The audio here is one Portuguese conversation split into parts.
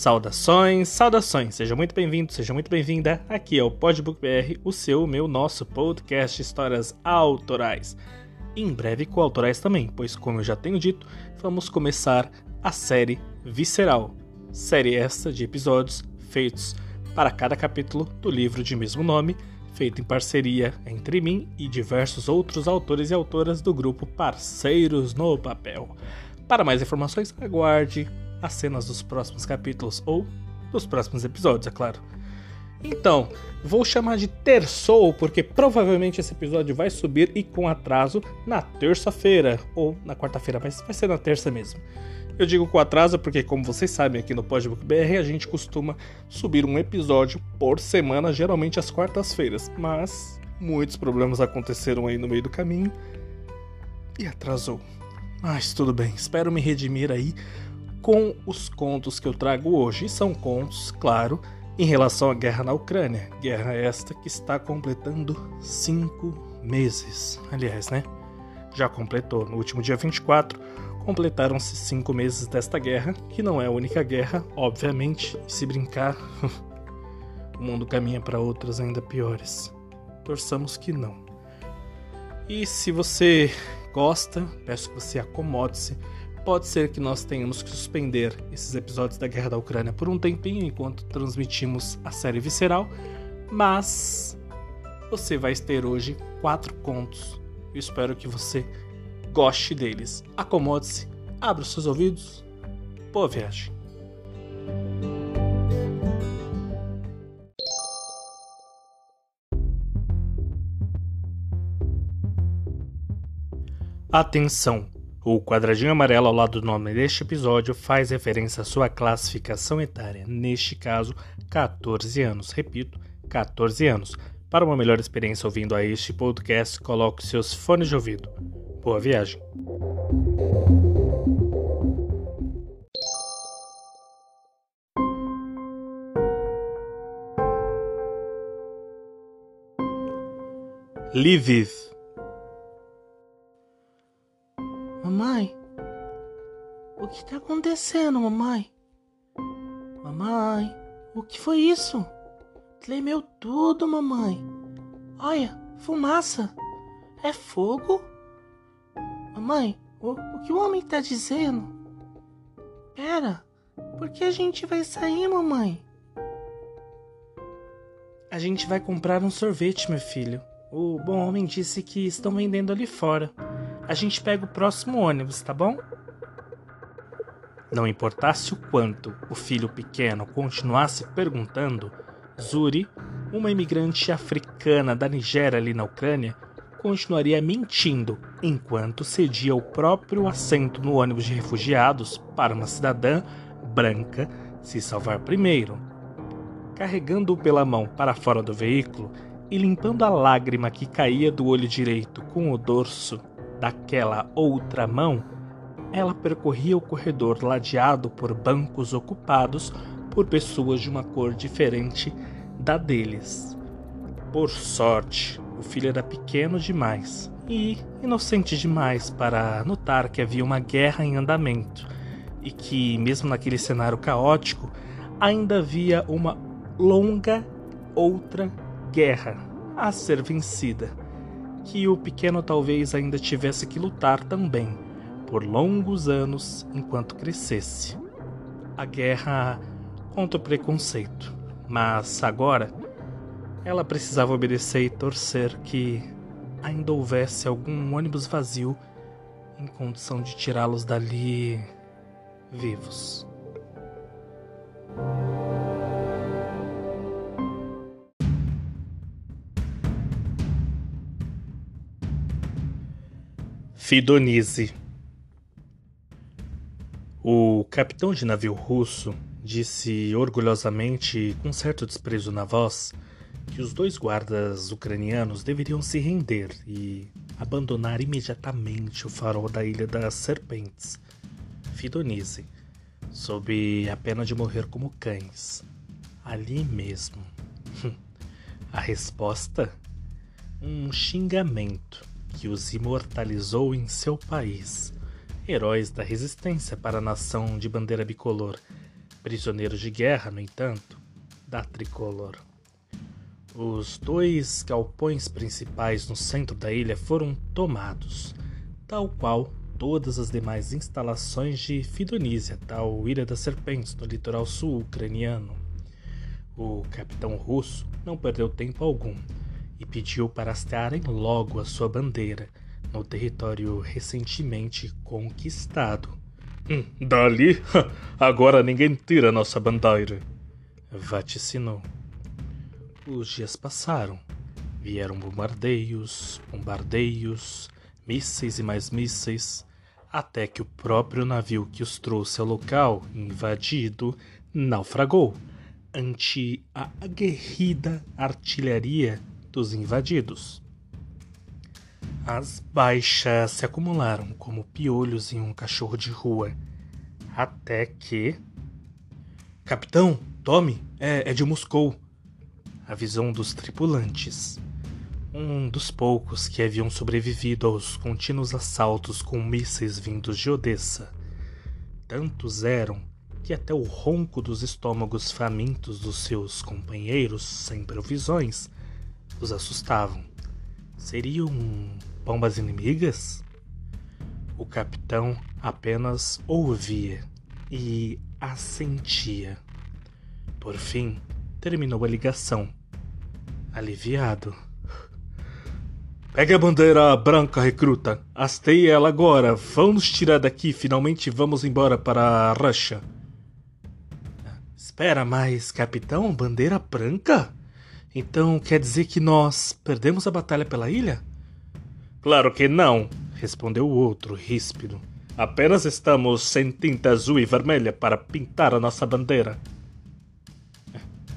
Saudações, saudações, seja muito bem-vindo, seja muito bem-vinda. Aqui é o Podbook BR, o seu, meu, nosso podcast histórias autorais. Em breve coautorais também, pois, como eu já tenho dito, vamos começar a série Visceral. Série esta de episódios feitos para cada capítulo do livro de mesmo nome, feito em parceria entre mim e diversos outros autores e autoras do grupo Parceiros no Papel. Para mais informações, aguarde as cenas dos próximos capítulos ou dos próximos episódios, é claro. Então, vou chamar de terçou porque provavelmente esse episódio vai subir e com atraso na terça-feira ou na quarta-feira, mas vai ser na terça mesmo. Eu digo com atraso porque, como vocês sabem, aqui no Podbook BR a gente costuma subir um episódio por semana, geralmente às quartas-feiras, mas muitos problemas aconteceram aí no meio do caminho e atrasou. Mas tudo bem, espero me redimir aí com os contos que eu trago hoje. E são contos, claro, em relação à guerra na Ucrânia. Guerra esta que está completando cinco meses. Aliás, né? Já completou. No último dia 24, completaram-se cinco meses desta guerra, que não é a única guerra, obviamente. Se brincar, o mundo caminha para outras ainda piores. Torçamos que não. E se você gosta, peço que você acomode-se Pode ser que nós tenhamos que suspender esses episódios da Guerra da Ucrânia por um tempinho enquanto transmitimos a série Visceral, mas você vai ter hoje quatro contos. Eu espero que você goste deles. Acomode-se, abra os seus ouvidos. Boa viagem. Atenção! O quadradinho amarelo ao lado do nome deste episódio faz referência à sua classificação etária, neste caso, 14 anos. Repito, 14 anos. Para uma melhor experiência ouvindo a este podcast, coloque seus fones de ouvido. Boa viagem! Lviv que tá acontecendo, mamãe? Mamãe, o que foi isso? Tremeu tudo, mamãe. Olha, fumaça. É fogo? Mamãe, o, o que o homem tá dizendo? Pera, por que a gente vai sair, mamãe? A gente vai comprar um sorvete, meu filho. O bom homem disse que estão vendendo ali fora a gente pega o próximo ônibus, tá bom? Não importasse o quanto o filho pequeno continuasse perguntando, Zuri, uma imigrante africana da Nigéria ali na Ucrânia, continuaria mentindo enquanto cedia o próprio assento no ônibus de refugiados para uma cidadã branca se salvar primeiro. Carregando-o pela mão para fora do veículo e limpando a lágrima que caía do olho direito com o dorso daquela outra mão, ela percorria o corredor ladeado por bancos ocupados por pessoas de uma cor diferente da deles. Por sorte, o filho era pequeno demais e inocente demais para notar que havia uma guerra em andamento e que, mesmo naquele cenário caótico, ainda havia uma longa outra guerra a ser vencida que o pequeno talvez ainda tivesse que lutar também, por longos anos enquanto crescesse. A guerra contra o preconceito, mas agora ela precisava obedecer e torcer que ainda houvesse algum ônibus vazio em condição de tirá-los dali vivos. Fidonize. O capitão de navio russo disse orgulhosamente, com certo desprezo na voz, que os dois guardas ucranianos deveriam se render e abandonar imediatamente o farol da Ilha das Serpentes, Fidonize, sob a pena de morrer como cães, ali mesmo. a resposta? Um xingamento que os imortalizou em seu país, heróis da resistência para a nação de bandeira bicolor, Prisioneiros de guerra, no entanto, da tricolor. Os dois galpões principais no centro da ilha foram tomados, tal qual todas as demais instalações de Fidonísia, tal Ilha das Serpentes, no litoral sul ucraniano. O capitão russo não perdeu tempo algum e pediu para hastearem logo a sua bandeira no território recentemente conquistado. Hum, dali, agora ninguém tira nossa bandeira, vaticinou. Os dias passaram. Vieram bombardeios, bombardeios, mísseis e mais mísseis, até que o próprio navio que os trouxe ao local, invadido, naufragou ante a aguerrida artilharia dos invadidos. As baixas se acumularam como piolhos em um cachorro de rua, até que. Capitão, tome, é, é de Moscou a visão dos tripulantes. Um dos poucos que haviam sobrevivido aos contínuos assaltos com mísseis vindos de Odessa. Tantos eram que até o ronco dos estômagos famintos dos seus companheiros sem provisões os assustavam. Seriam bombas inimigas? O capitão apenas ouvia e assentia. Por fim, terminou a ligação aliviado. Pegue a bandeira branca, recruta. Hastei ela agora. Vamos tirar daqui. Finalmente vamos embora para a Russia. Espera, mas, capitão, bandeira branca? Então quer dizer que nós perdemos a batalha pela ilha? Claro que não, respondeu o outro, ríspido. Apenas estamos sem tinta azul e vermelha para pintar a nossa bandeira.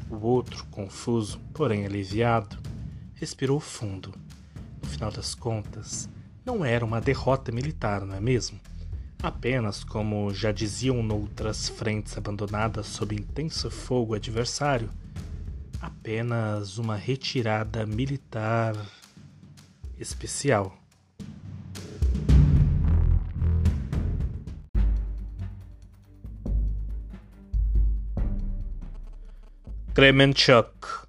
O outro, confuso, porém aliviado, respirou fundo. No final das contas, não era uma derrota militar, não é mesmo? Apenas, como já diziam noutras frentes abandonadas sob intenso fogo adversário, apenas uma retirada militar especial. Kremenchuk.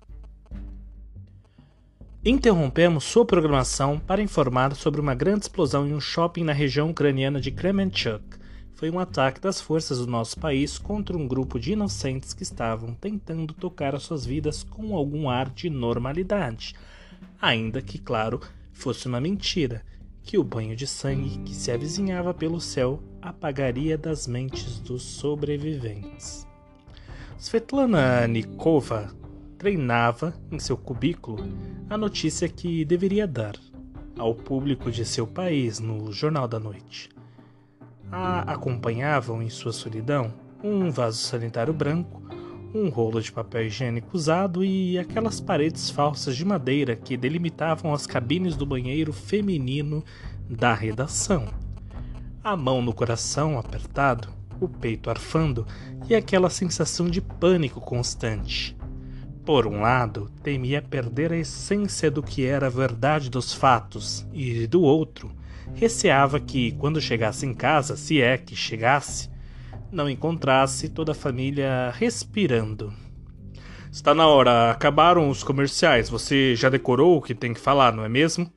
Interrompemos sua programação para informar sobre uma grande explosão em um shopping na região ucraniana de Kremenchuk. Foi um ataque das forças do nosso país contra um grupo de inocentes que estavam tentando tocar as suas vidas com algum ar de normalidade. Ainda que, claro, fosse uma mentira, que o banho de sangue que se avizinhava pelo céu apagaria das mentes dos sobreviventes. Svetlana Nikova treinava em seu cubículo a notícia que deveria dar ao público de seu país no Jornal da Noite. A acompanhavam em sua solidão um vaso sanitário branco, um rolo de papel higiênico usado e aquelas paredes falsas de madeira que delimitavam as cabines do banheiro feminino da redação. A mão no coração apertado, o peito arfando e aquela sensação de pânico constante. Por um lado, temia perder a essência do que era a verdade dos fatos, e do outro, receava que, quando chegasse em casa, se é que chegasse, não encontrasse toda a família respirando. Está na hora, acabaram os comerciais. Você já decorou o que tem que falar, não é mesmo?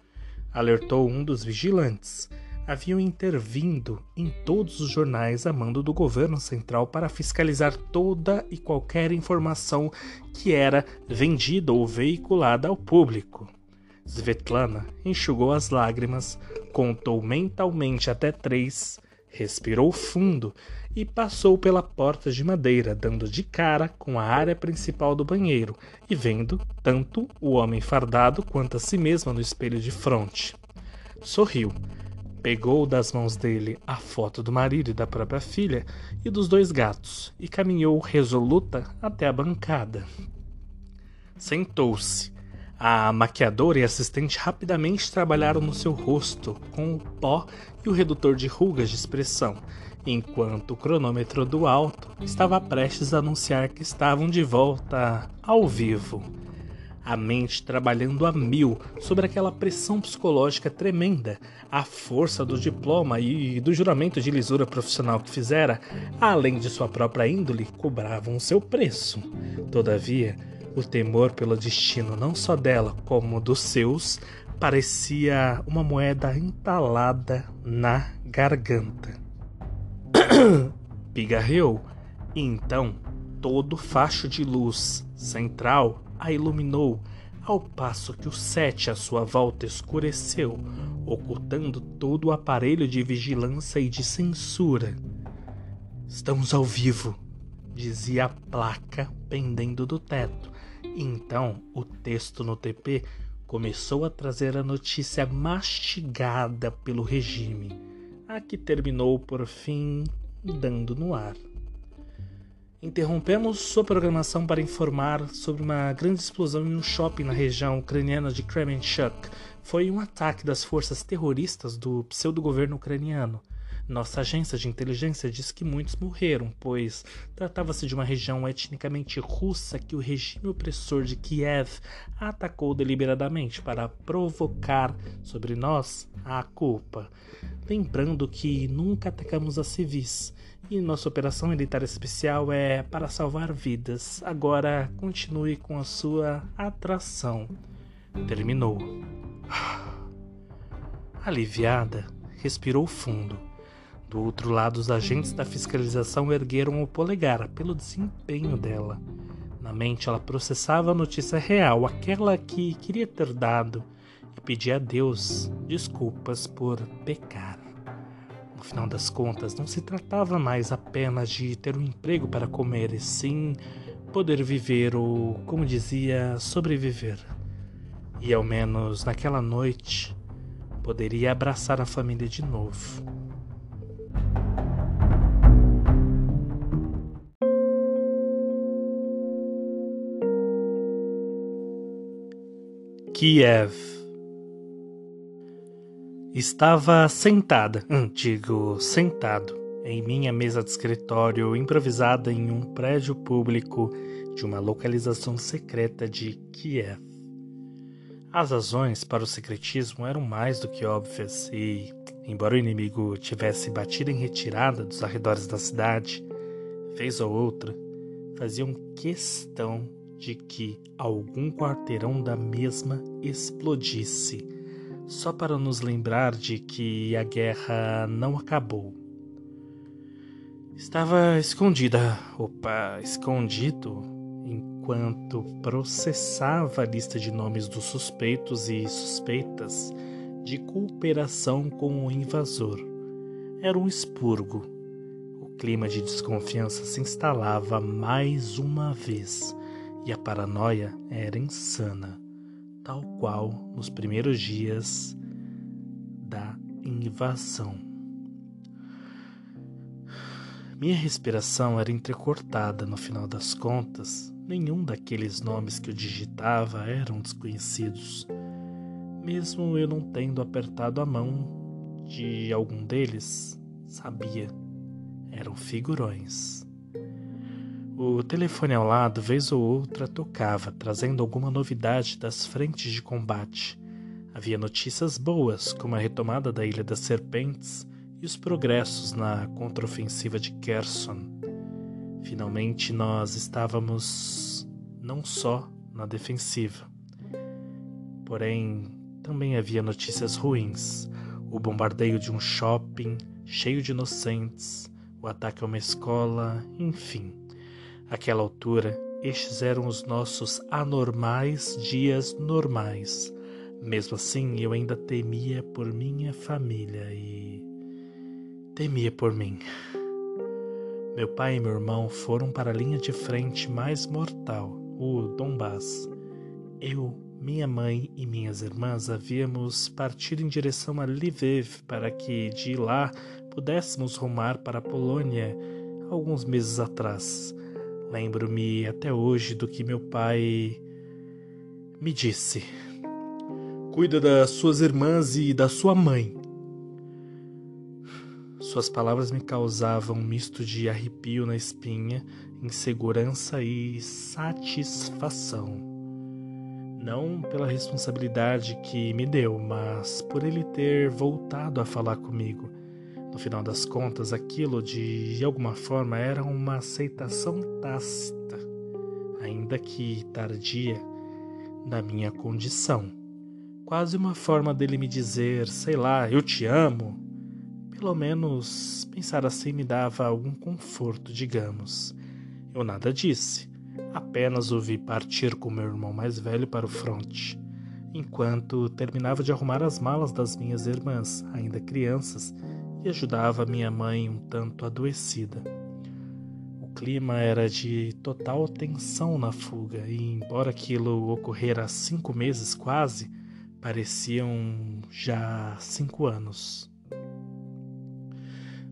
Alertou um dos vigilantes haviam intervindo em todos os jornais a mando do governo central para fiscalizar toda e qualquer informação que era vendida ou veiculada ao público. Svetlana enxugou as lágrimas, contou mentalmente até três, respirou fundo e passou pela porta de madeira, dando de cara com a área principal do banheiro e vendo tanto o homem fardado quanto a si mesma no espelho de fronte. Sorriu Pegou das mãos dele a foto do marido e da própria filha e dos dois gatos e caminhou resoluta até a bancada. Sentou-se. A maquiadora e assistente rapidamente trabalharam no seu rosto com o pó e o redutor de rugas de expressão, enquanto o cronômetro do alto estava prestes a anunciar que estavam de volta ao vivo. a mente trabalhando a mil sobre aquela pressão psicológica tremenda, a força do diploma e do juramento de lisura profissional que fizera, além de sua própria índole, cobravam seu preço. Todavia, o temor pelo destino não só dela, como dos seus, parecia uma moeda entalada na garganta. Pigarreou, e então todo o facho de luz central a iluminou, ao passo que o sete à sua volta escureceu, ocultando todo o aparelho de vigilância e de censura. Estamos ao vivo, dizia a placa pendendo do teto. Então o texto no TP começou a trazer a notícia mastigada pelo regime, a que terminou por fim dando no ar. Interrompemos sua programação para informar sobre uma grande explosão em um shopping na região ucraniana de Kremenchuk. Foi um ataque das forças terroristas do pseudo-governo ucraniano. Nossa agência de inteligência diz que muitos morreram, pois tratava-se de uma região etnicamente russa que o regime opressor de Kiev atacou deliberadamente para provocar sobre nós a culpa. Lembrando que nunca atacamos a civis e nossa operação militar especial é para salvar vidas. Agora continue com a sua atração. Terminou. Aliviada, respirou fundo. Do outro lado, os agentes da fiscalização ergueram o polegar pelo desempenho dela. Na mente, ela processava a notícia real, aquela que queria ter dado, e pedia a Deus desculpas por pecar. No final das contas, não se tratava mais apenas de ter um emprego para comer, e sim poder viver ou, como dizia, sobreviver. E ao menos naquela noite, poderia abraçar a família de novo. Kiev Estava sentada, hum, digo, sentado, em minha mesa de escritório improvisada em um prédio público de uma localização secreta de Kiev. As razões para o secretismo eram mais do que óbvias e, embora o inimigo tivesse batido em retirada dos arredores da cidade, vez ou outra, faziam questão de que algum quarteirão da mesma explodisse só para nos lembrar de que a guerra não acabou. Estava escondida, opa, escondido, enquanto processava a lista de nomes dos suspeitos e suspeitas de cooperação com o invasor. Era um expurgo. O clima de desconfiança se instalava mais uma vez e a paranoia era insana tal qual nos primeiros dias da invasão. Minha respiração era entrecortada, no final das contas, nenhum daqueles nomes que eu digitava eram desconhecidos, mesmo eu não tendo apertado a mão de algum deles, sabia, eram figurões. O telefone ao lado, vez ou outra, tocava, trazendo alguma novidade das frentes de combate. Havia notícias boas, como a retomada da Ilha das Serpentes e os progressos na contraofensiva de Kherson. Finalmente, nós estávamos não só na defensiva. Porém, também havia notícias ruins: o bombardeio de um shopping cheio de inocentes, o ataque a uma escola, enfim. Àquela altura, estes eram os nossos anormais dias normais. Mesmo assim, eu ainda temia por minha família e. temia por mim. Meu pai e meu irmão foram para a linha de frente mais mortal, o Donbass. Eu, minha mãe e minhas irmãs havíamos partido em direção a Lviv para que de lá pudéssemos rumar para a Polônia alguns meses atrás. Lembro-me até hoje do que meu pai me disse. Cuida das suas irmãs e da sua mãe. Suas palavras me causavam um misto de arrepio na espinha, insegurança e satisfação. Não pela responsabilidade que me deu, mas por ele ter voltado a falar comigo. No final das contas, aquilo de, alguma forma era uma aceitação tácita, ainda que tardia, da minha condição. Quase uma forma dele me dizer, sei lá, eu te amo. Pelo menos pensar assim me dava algum conforto, digamos. Eu nada disse, apenas o vi partir com meu irmão mais velho para o fronte, enquanto terminava de arrumar as malas das minhas irmãs, ainda crianças, e ajudava minha mãe um tanto adoecida. O clima era de total tensão na fuga, e embora aquilo ocorrera há cinco meses quase, pareciam já cinco anos.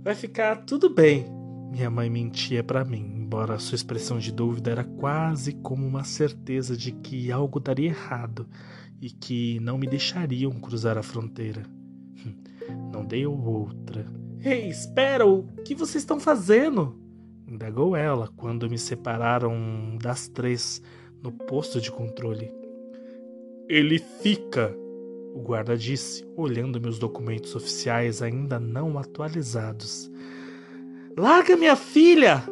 Vai ficar tudo bem, minha mãe mentia para mim, embora sua expressão de dúvida era quase como uma certeza de que algo daria errado e que não me deixariam cruzar a fronteira. Não dei outra. Ei, espera! O que vocês estão fazendo? Indagou ela quando me separaram das três no posto de controle. Ele fica, o guarda disse, olhando meus documentos oficiais ainda não atualizados. Larga minha filha!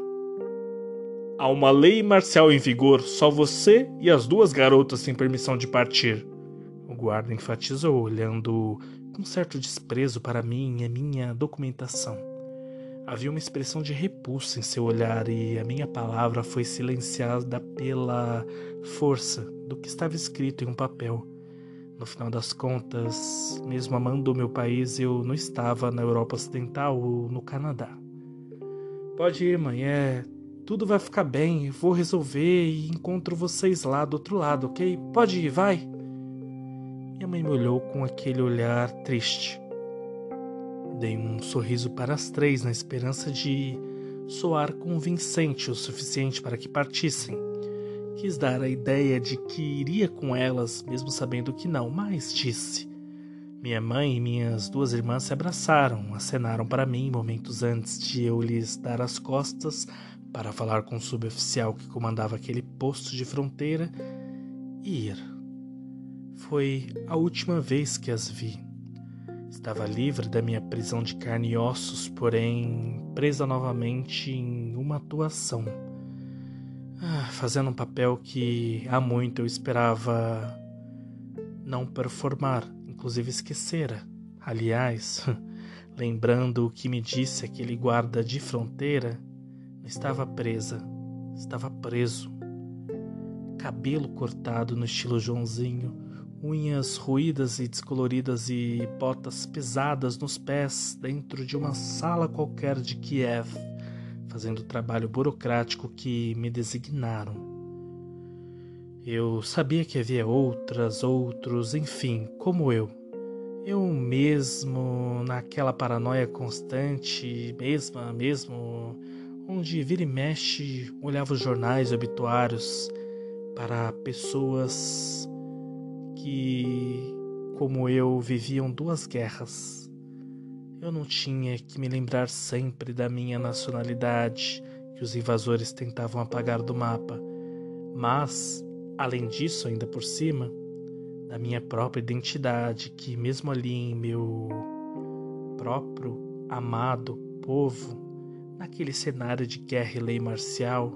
Há uma lei marcial em vigor, só você e as duas garotas têm permissão de partir. O guarda enfatizou, olhando com certo desprezo para mim e minha documentação. Havia uma expressão de repulsa em seu olhar e a minha palavra foi silenciada pela força do que estava escrito em um papel. No final das contas, mesmo amando o meu país, eu não estava na Europa Ocidental ou no Canadá. Pode ir, mãe, é. Tudo vai ficar bem, vou resolver e encontro vocês lá do outro lado, ok? Pode ir, vai. Mãe me olhou com aquele olhar triste. Dei um sorriso para as três na esperança de soar convincente o suficiente para que partissem. Quis dar a ideia de que iria com elas, mesmo sabendo que não, mas disse: minha mãe e minhas duas irmãs se abraçaram, acenaram para mim momentos antes de eu lhes dar as costas para falar com o suboficial que comandava aquele posto de fronteira e ir. Foi a última vez que as vi. Estava livre da minha prisão de carne e ossos, porém presa novamente em uma atuação. Ah, fazendo um papel que há muito eu esperava não performar inclusive esquecera. Aliás, lembrando o que me disse aquele guarda de fronteira, não estava presa, estava preso. Cabelo cortado no estilo Joãozinho, unhas ruídas e descoloridas e botas pesadas nos pés dentro de uma sala qualquer de Kiev, fazendo o trabalho burocrático que me designaram. Eu sabia que havia outras, outros, enfim, como eu. Eu mesmo, naquela paranoia constante, mesma, mesmo, onde vira e mexe, olhava os jornais obituários para pessoas que, como eu, viviam duas guerras. Eu não tinha que me lembrar sempre da minha nacionalidade que os invasores tentavam apagar do mapa, mas Além disso, ainda por cima, da minha própria identidade, que mesmo ali em meu próprio amado povo, naquele cenário de guerra e lei marcial,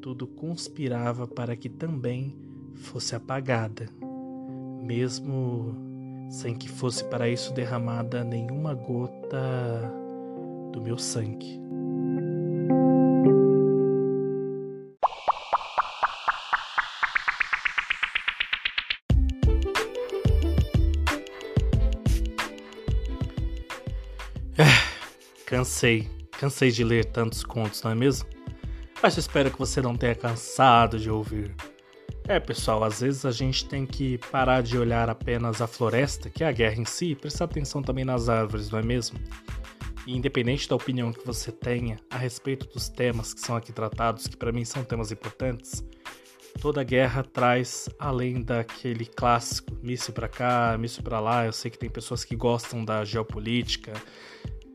tudo conspirava para que também fosse apagada, mesmo sem que fosse para isso derramada nenhuma gota do meu sangue. Cansei, cansei de ler tantos contos, não é mesmo? Mas espero que você não tenha cansado de ouvir. É, pessoal, às vezes a gente tem que parar de olhar apenas a floresta, que é a guerra em si, e prestar atenção também nas árvores, não é mesmo? E independente da opinião que você tenha a respeito dos temas que são aqui tratados, que para mim são temas importantes, toda guerra traz, além daquele clássico, míssil para cá, míssil para lá, eu sei que tem pessoas que gostam da geopolítica,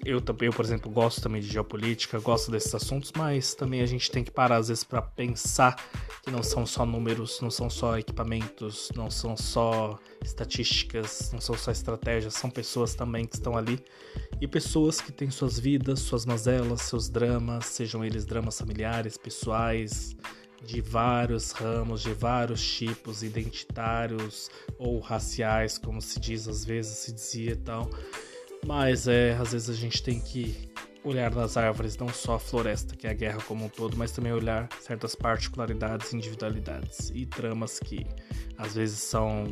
eu também, por exemplo, gosto também de geopolítica, gosto desses assuntos, mas também a gente tem que parar às vezes para pensar que não são só números, não são só equipamentos, não são só estatísticas, não são só estratégias, são pessoas também que estão ali e pessoas que têm suas vidas, suas mazelas, seus dramas, sejam eles dramas familiares, pessoais, de vários ramos, de vários tipos, identitários ou raciais, como se diz às vezes, se dizia e tal. Mas é, às vezes a gente tem que olhar nas árvores, não só a floresta, que é a guerra como um todo, mas também olhar certas particularidades, individualidades e tramas que às vezes são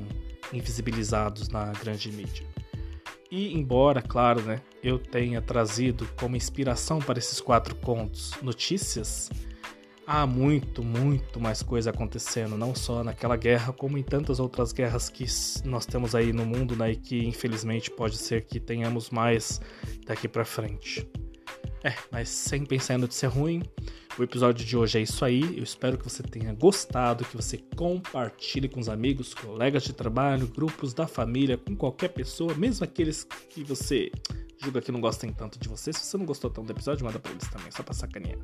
invisibilizados na grande mídia. E embora, claro, né, eu tenha trazido como inspiração para esses quatro contos notícias, há muito, muito mais coisa acontecendo, não só naquela guerra, como em tantas outras guerras que nós temos aí no mundo, né, e que infelizmente pode ser que tenhamos mais daqui para frente. É, mas sem pensar em notícia ruim, o episódio de hoje é isso aí. Eu espero que você tenha gostado, que você compartilhe com os amigos, colegas de trabalho, grupos da família, com qualquer pessoa, mesmo aqueles que você julga que não gostem tanto de você. Se você não gostou tanto do episódio, manda pra eles também, só pra sacanear.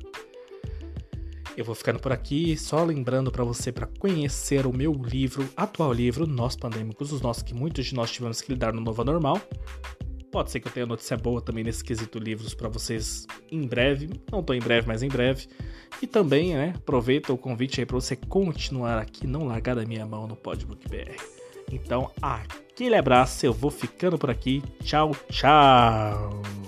Eu vou ficando por aqui, só lembrando para você para conhecer o meu livro, atual livro, Nós Pandêmicos, os nossos que muitos de nós tivemos que lidar no novo normal. Pode ser que eu tenha notícia boa também nesse quesito livros para vocês em breve. Não tão em breve, mas em breve. E também, né, aproveita o convite aí para você continuar aqui, não largar da minha mão no Podbook BR. Então, aquele abraço, eu vou ficando por aqui. Tchau, tchau!